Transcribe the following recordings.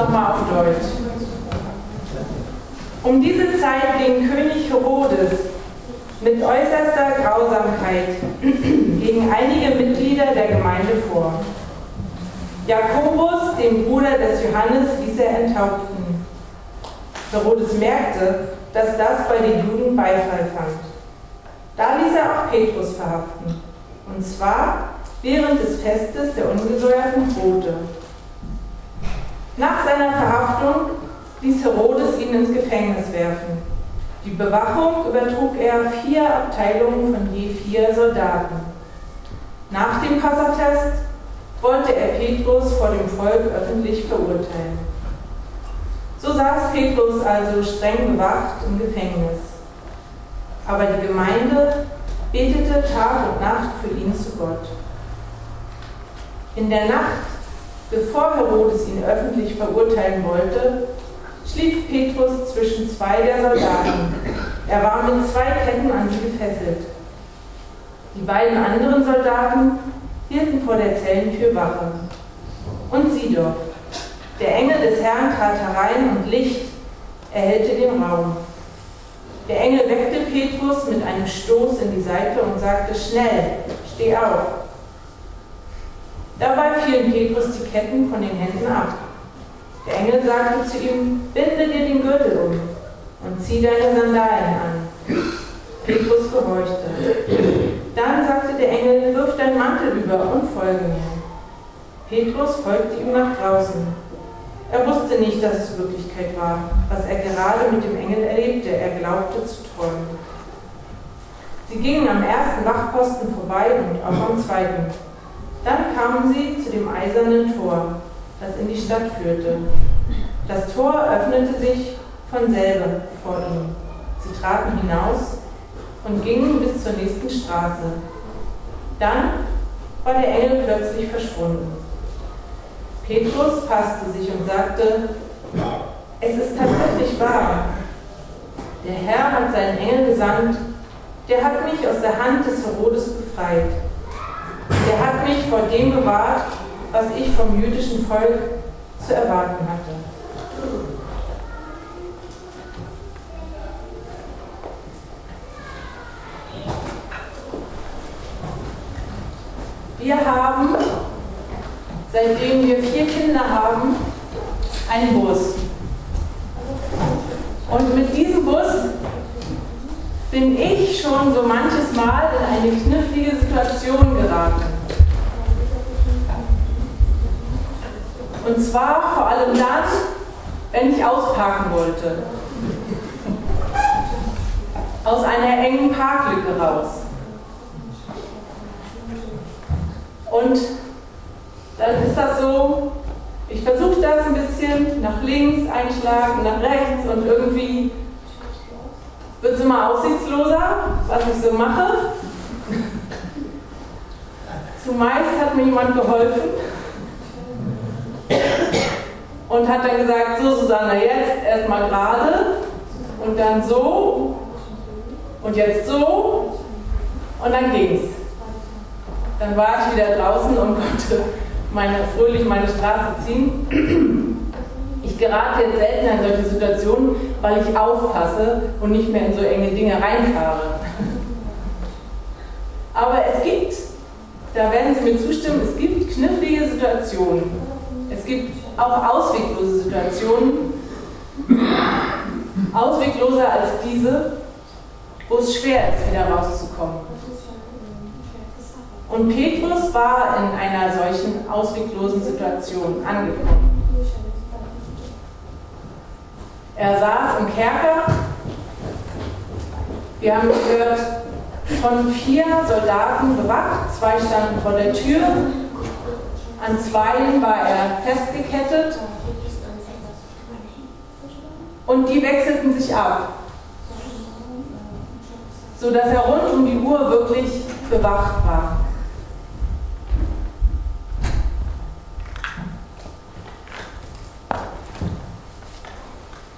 nochmal auf Deutsch. Um diese Zeit ging König Herodes mit äußerster Grausamkeit gegen einige Mitglieder der Gemeinde vor. Jakobus, den Bruder des Johannes, ließ er enthaupten. Herodes merkte, dass das bei den Juden Beifall fand. Da ließ er auch Petrus verhaften, und zwar während des Festes der ungesäuerten Brote. Nach seiner Verhaftung ließ Herodes ihn ins Gefängnis werfen. Die Bewachung übertrug er vier Abteilungen von je vier Soldaten. Nach dem Passatest wollte er Petrus vor dem Volk öffentlich verurteilen. So saß Petrus also streng bewacht im Gefängnis. Aber die Gemeinde betete Tag und Nacht für ihn zu Gott. In der Nacht, bevor Herodes ihn öffentlich verurteilen wollte, schlief Petrus zwischen zwei der Soldaten. Er war mit zwei Ketten an sie gefesselt. Die beiden anderen Soldaten hielten vor der Zellentür Wache. Und sieh doch, der Engel des Herrn trat herein und Licht erhellte den Raum. Der Engel weckte Petrus mit einem Stoß in die Seite und sagte, schnell, steh auf. Dabei fielen Petrus die Ketten von den Händen ab. Der Engel sagte zu ihm, binde dir den Gürtel um und zieh deine Sandalen an. Petrus gehorchte. Dann sagte der Engel, wirf deinen Mantel über und folge mir. Petrus folgte ihm nach draußen. Er wusste nicht, dass es Wirklichkeit war, was er gerade mit dem Engel erlebte. Er glaubte zu träumen. Sie gingen am ersten Wachposten vorbei und auch am zweiten. Dann kamen sie zu dem eisernen Tor, das in die Stadt führte. Das Tor öffnete sich von selber vor ihnen. Sie traten hinaus und gingen bis zur nächsten Straße. Dann war der Engel plötzlich verschwunden. Petrus fasste sich und sagte, es ist tatsächlich wahr. Der Herr hat seinen Engel gesandt, der hat mich aus der Hand des Herodes befreit. Der hat mich vor dem bewahrt, was ich vom jüdischen Volk zu erwarten hatte. Wir haben, seitdem wir vier Kinder haben, einen Bus. Und mit diesem Bus bin ich schon so manches Mal in eine knifflige Situation geraten. Und zwar vor allem dann, wenn ich ausparken wollte. Aus einer engen Parklücke raus. Und dann ist das so, ich versuche das ein bisschen nach links einschlagen, nach rechts und irgendwie wird es immer aussichtsloser, was ich so mache. Zumeist hat mir jemand geholfen und hat dann gesagt, so Susanna, jetzt erstmal gerade und dann so und jetzt so und dann ging's. Dann war ich wieder draußen und konnte meine, fröhlich meine Straße ziehen. Ich gerate jetzt selten in solche Situationen, weil ich aufpasse und nicht mehr in so enge Dinge reinfahre. Aber es gibt, da werden Sie mir zustimmen, es gibt knifflige Situationen. Es gibt auch ausweglose Situationen, auswegloser als diese, wo es schwer ist, wieder rauszukommen. Und Petrus war in einer solchen ausweglosen Situation angekommen. Er saß im Kerker. Wir haben gehört, von vier Soldaten bewacht. Zwei standen vor der Tür. An zweien war er festgekettet. Und die wechselten sich ab, sodass er rund um die Uhr wirklich bewacht war.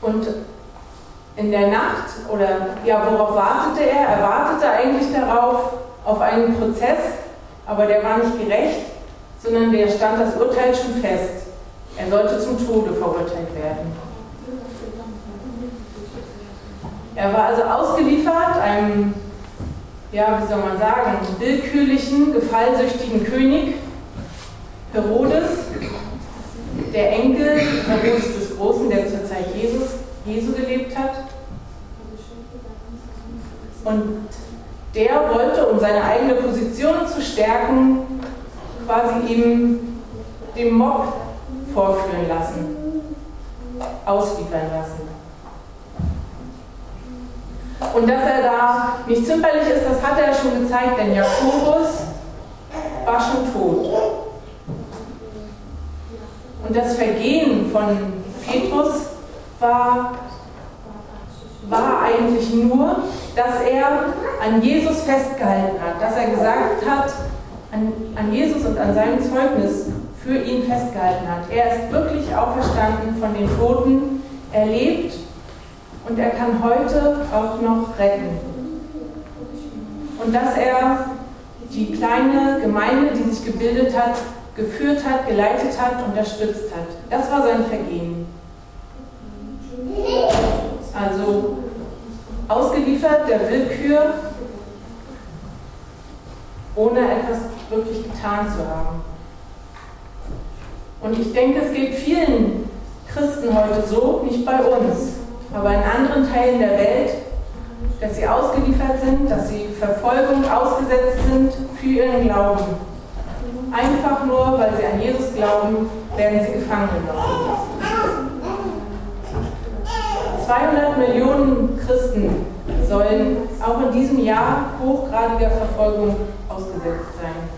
Und in der Nacht, oder ja, worauf wartete er? Er wartete eigentlich darauf, auf einen Prozess, aber der war nicht gerecht, sondern der stand das Urteil schon fest. Er sollte zum Tode verurteilt werden. Er war also ausgeliefert einem, ja, wie soll man sagen, willkürlichen, gefallsüchtigen König, Herodes, der Enkel Herodes des Großen, der zur Zeit Jesus, Jesu gelebt hat. Und der wollte, um seine eigene Position zu stärken, quasi ihm dem Mob vorführen lassen, ausliefern lassen. Und dass er da nicht zimperlich ist, das hat er schon gezeigt, denn Jakobus war schon tot. Und das Vergehen von Petrus war, war eigentlich nur, dass er an Jesus festgehalten hat, dass er gesagt hat, an, an Jesus und an seinem Zeugnis für ihn festgehalten hat. Er ist wirklich auferstanden von den Toten, er lebt und er kann heute auch noch retten. Und dass er die kleine Gemeinde, die sich gebildet hat, geführt hat, geleitet hat, unterstützt hat. Das war sein Vergehen. Also ausgeliefert der Willkür, ohne etwas wirklich getan zu haben. Und ich denke, es geht vielen Christen heute so, nicht bei uns, aber in anderen Teilen der Welt, dass sie ausgeliefert sind, dass sie Verfolgung ausgesetzt sind für ihren Glauben. Einfach nur, weil sie an Jesus glauben, werden sie gefangen genommen. 200 Millionen Christen sollen auch in diesem Jahr hochgradiger Verfolgung ausgesetzt sein.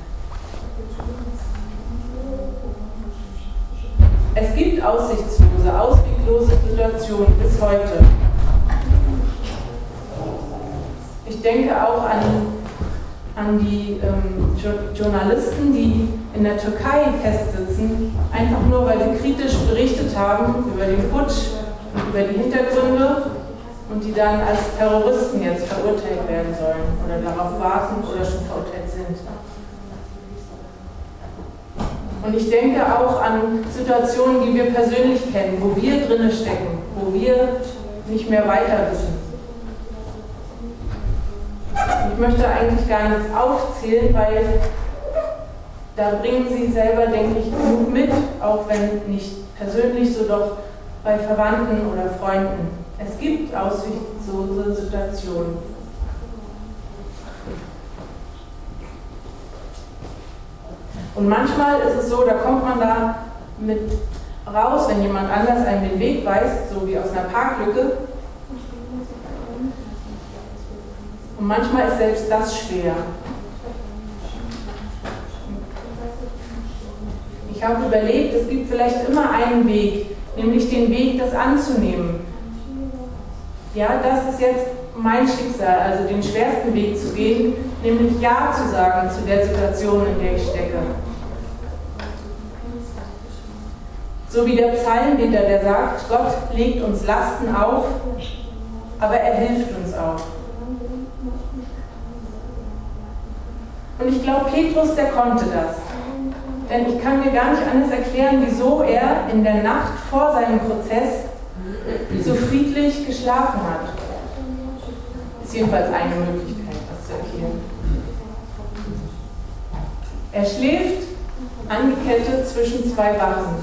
Es gibt aussichtslose, ausweglose Situationen bis heute. Ich denke auch an, an die ähm, Journalisten, die in der Türkei festsitzen, einfach nur weil sie kritisch berichtet haben über den Putsch und über die Hintergründe und die dann als Terroristen jetzt verurteilt werden sollen oder darauf warten oder schon verurteilt sind. Und ich denke auch an Situationen, die wir persönlich kennen, wo wir drinne stecken, wo wir nicht mehr weiter wissen. Ich möchte eigentlich gar nichts aufzählen, weil da bringen Sie selber, denke ich, genug mit, auch wenn nicht persönlich, so doch bei Verwandten oder Freunden. Es gibt aussichtslose Situationen. Und manchmal ist es so, da kommt man da mit raus, wenn jemand anders einen den Weg weist, so wie aus einer Parklücke. Und manchmal ist selbst das schwer. Ich habe überlegt, es gibt vielleicht immer einen Weg, nämlich den Weg, das anzunehmen. Ja, das ist jetzt mein Schicksal, also den schwersten Weg zu gehen, nämlich Ja zu sagen zu der Situation, in der ich stecke. So wie der Psalmbeter, der sagt, Gott legt uns Lasten auf, aber er hilft uns auch. Und ich glaube, Petrus, der konnte das. Denn ich kann mir gar nicht anders erklären, wieso er in der Nacht vor seinem Prozess so friedlich geschlafen hat. Ist jedenfalls eine Möglichkeit, das zu erklären. Er schläft angekettet zwischen zwei Wachen.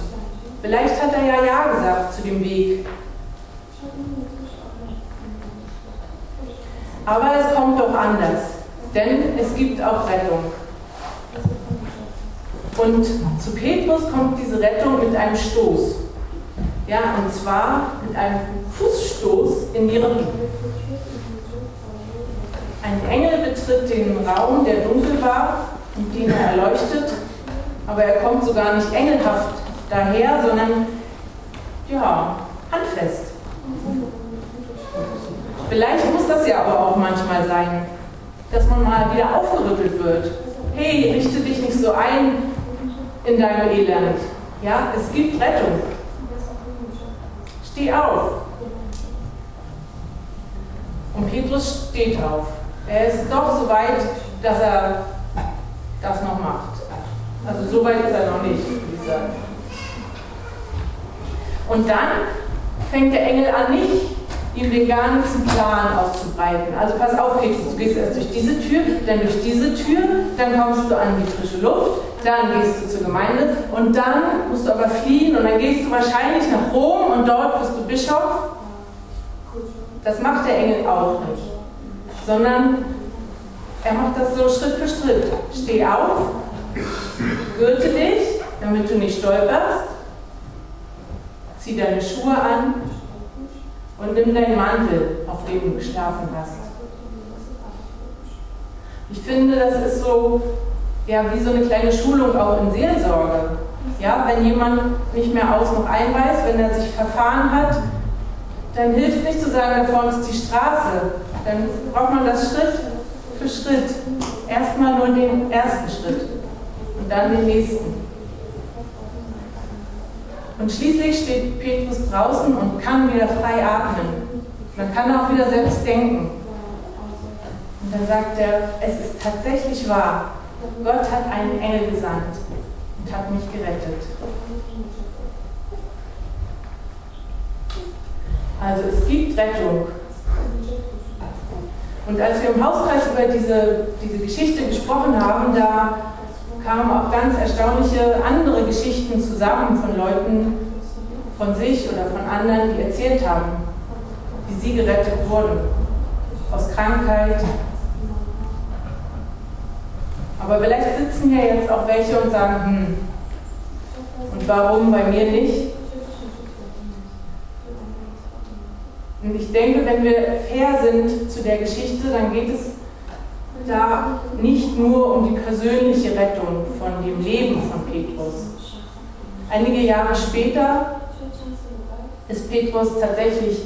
Vielleicht hat er ja Ja gesagt zu dem Weg. Aber es kommt doch anders, denn es gibt auch Rettung. Und zu Petrus kommt diese Rettung mit einem Stoß. Ja, und zwar mit einem Fußstoß in die Rippen. Ein Engel betritt den Raum, der dunkel war und den er erleuchtet, aber er kommt sogar nicht engelhaft daher, sondern ja, handfest. Vielleicht muss das ja aber auch manchmal sein, dass man mal wieder aufgerüttelt wird. Hey, richte dich nicht so ein in deinem Elend. Ja, es gibt Rettung. Steh auf. Und Petrus steht auf. Er ist doch so weit, dass er das noch macht. Also so weit ist er noch nicht, würde. Und dann fängt der Engel an, nicht ihm den ganzen Plan auszubreiten. Also pass auf, Petrus, du gehst erst durch diese Tür, dann durch diese Tür, dann kommst du an die frische Luft, dann gehst du zur Gemeinde und dann musst du aber fliehen und dann gehst du wahrscheinlich nach Rom und dort wirst du Bischof. Das macht der Engel auch nicht, sondern er macht das so Schritt für Schritt. Steh auf, gürte dich, damit du nicht stolperst, zieh deine Schuhe an und nimm deinen Mantel, auf dem du geschlafen hast. Ich finde, das ist so, ja, wie so eine kleine Schulung auch in Seelsorge. Ja, wenn jemand nicht mehr aus noch ein wenn er sich verfahren hat, dann hilft nicht zu sagen, da vorne ist die Straße. Dann braucht man das Schritt für Schritt. Erstmal nur den ersten Schritt und dann den nächsten. Und schließlich steht Petrus draußen und kann wieder frei atmen. Man kann auch wieder selbst denken. Und dann sagt er, es ist tatsächlich wahr. Gott hat einen Engel gesandt und hat mich gerettet. Also es gibt Rettung. Und als wir im Hauskreis über diese, diese Geschichte gesprochen haben, da kamen auch ganz erstaunliche andere Geschichten zusammen von Leuten von sich oder von anderen, die erzählt haben, wie sie gerettet wurden. Aus Krankheit. Aber vielleicht sitzen hier jetzt auch welche und sagen, hm, und warum bei mir nicht? Ich denke, wenn wir fair sind zu der Geschichte, dann geht es da nicht nur um die persönliche Rettung von dem Leben von Petrus. Einige Jahre später ist Petrus tatsächlich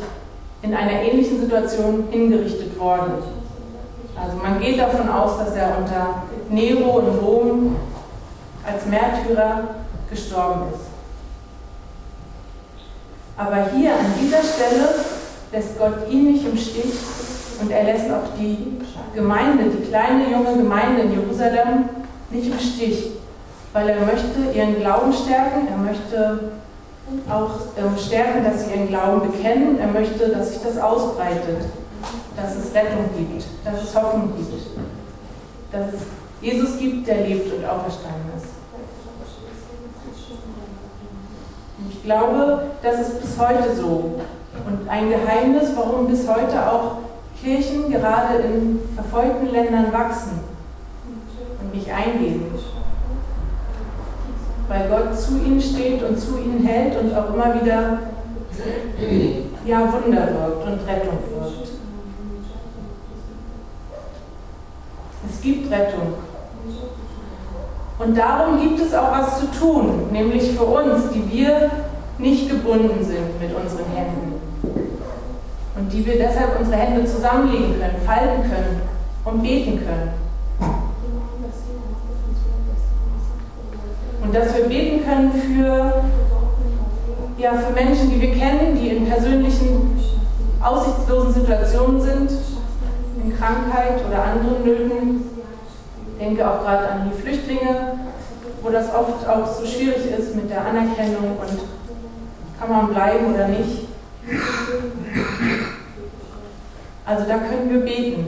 in einer ähnlichen Situation hingerichtet worden. Also man geht davon aus, dass er unter Nero in Rom als Märtyrer gestorben ist. Aber hier an dieser Stelle lässt Gott ihn nicht im Stich und er lässt auch die Gemeinde, die kleine junge Gemeinde in Jerusalem nicht im Stich, weil er möchte ihren Glauben stärken, er möchte auch ähm, stärken, dass sie ihren Glauben bekennen, er möchte, dass sich das ausbreitet, dass es Rettung gibt, dass es Hoffnung gibt, dass es Jesus gibt, der lebt und auferstanden ist. Ich glaube, das ist bis heute so. Und ein Geheimnis, warum bis heute auch Kirchen gerade in verfolgten Ländern wachsen und nicht eingehen. Weil Gott zu ihnen steht und zu ihnen hält und auch immer wieder ja, Wunder wirkt und Rettung wirkt. Es gibt Rettung. Und darum gibt es auch was zu tun, nämlich für uns, die wir nicht gebunden sind mit unseren Händen und die wir deshalb unsere Hände zusammenlegen können, falten können und beten können. Und dass wir beten können für, ja, für Menschen, die wir kennen, die in persönlichen, aussichtslosen Situationen sind, in Krankheit oder anderen Nöten. Ich denke auch gerade an die Flüchtlinge, wo das oft auch so schwierig ist mit der Anerkennung und kann man bleiben oder nicht. Also da können wir beten.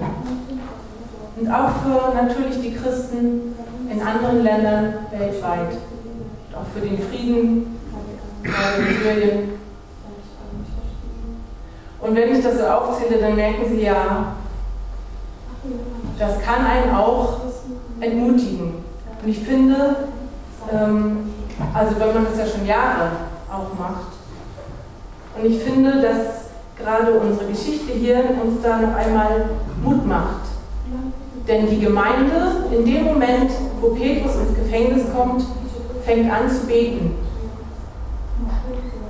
Und auch für natürlich die Christen in anderen Ländern weltweit. Und auch für den Frieden in Syrien. Und wenn ich das so aufzähle, dann merken Sie ja, das kann einen auch entmutigen. Und ich finde, ähm, also wenn man das ja schon Jahre auch macht, und ich finde, dass gerade unsere Geschichte hier uns da noch einmal Mut macht. Denn die Gemeinde, in dem Moment, wo Petrus ins Gefängnis kommt, fängt an zu beten.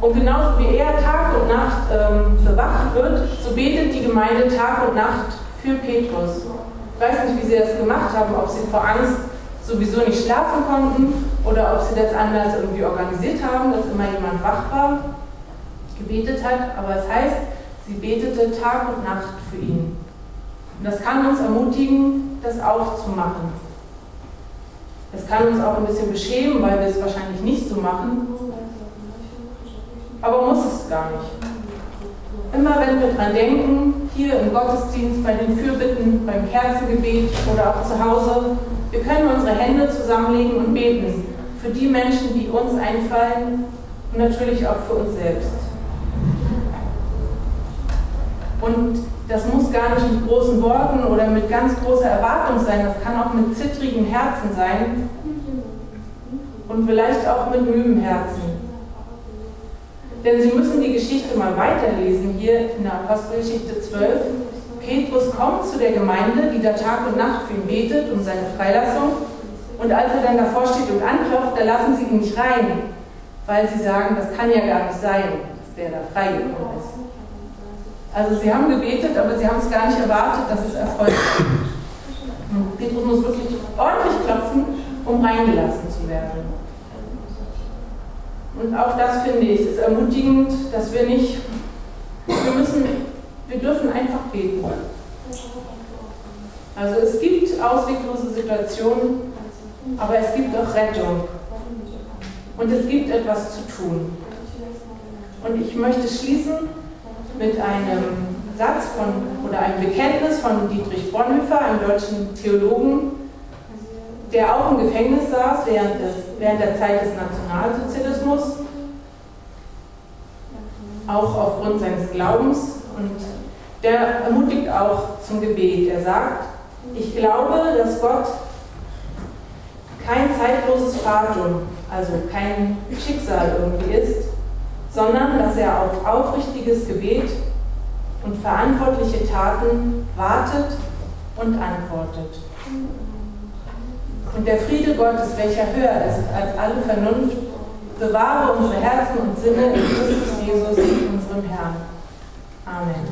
Und genauso wie er Tag und Nacht ähm, bewacht wird, so betet die Gemeinde Tag und Nacht für Petrus. Ich weiß nicht, wie sie das gemacht haben, ob sie vor Angst sowieso nicht schlafen konnten oder ob sie das anders irgendwie organisiert haben, dass immer jemand wach war, gebetet hat. Aber es heißt, Sie betete Tag und Nacht für ihn. Und das kann uns ermutigen, das auch zu machen. Es kann uns auch ein bisschen beschämen, weil wir es wahrscheinlich nicht so machen. aber muss es gar nicht. Immer wenn wir dran denken, hier im Gottesdienst, bei den Fürbitten, beim Kerzengebet oder auch zu Hause, wir können unsere Hände zusammenlegen und beten für die Menschen, die uns einfallen und natürlich auch für uns selbst. Und das muss gar nicht mit großen Worten oder mit ganz großer Erwartung sein, das kann auch mit zittrigen Herzen sein und vielleicht auch mit müden Herzen. Denn Sie müssen die Geschichte mal weiterlesen, hier in der Apostelgeschichte 12. Petrus kommt zu der Gemeinde, die da Tag und Nacht für ihn betet, um seine Freilassung. Und als er dann davor steht und anklopft, da lassen sie ihn nicht rein, weil sie sagen, das kann ja gar nicht sein, dass der da freigekommen ist. Also sie haben gebetet, aber sie haben es gar nicht erwartet, dass es erfolgt. Petrus muss wirklich ordentlich klopfen, um reingelassen zu werden. Und auch das finde ich, ist ermutigend, dass wir nicht, wir müssen, wir dürfen einfach beten. Also es gibt ausweglose Situationen, aber es gibt auch Rettung. Und es gibt etwas zu tun. Und ich möchte schließen mit einem Satz von oder einem Bekenntnis von Dietrich Bonhoeffer, einem deutschen Theologen, der auch im Gefängnis saß während, des, während der Zeit des Nationalsozialismus, auch aufgrund seines Glaubens. Und der ermutigt auch zum Gebet. Er sagt, ich glaube, dass Gott kein zeitloses Fatum, also kein Schicksal irgendwie ist, sondern dass er auf aufrichtiges Gebet und verantwortliche Taten wartet und antwortet. Und der Friede Gottes, welcher höher ist als alle Vernunft, bewahre unsere Herzen und Sinne in Christus Jesus, unserem Herrn. Amen.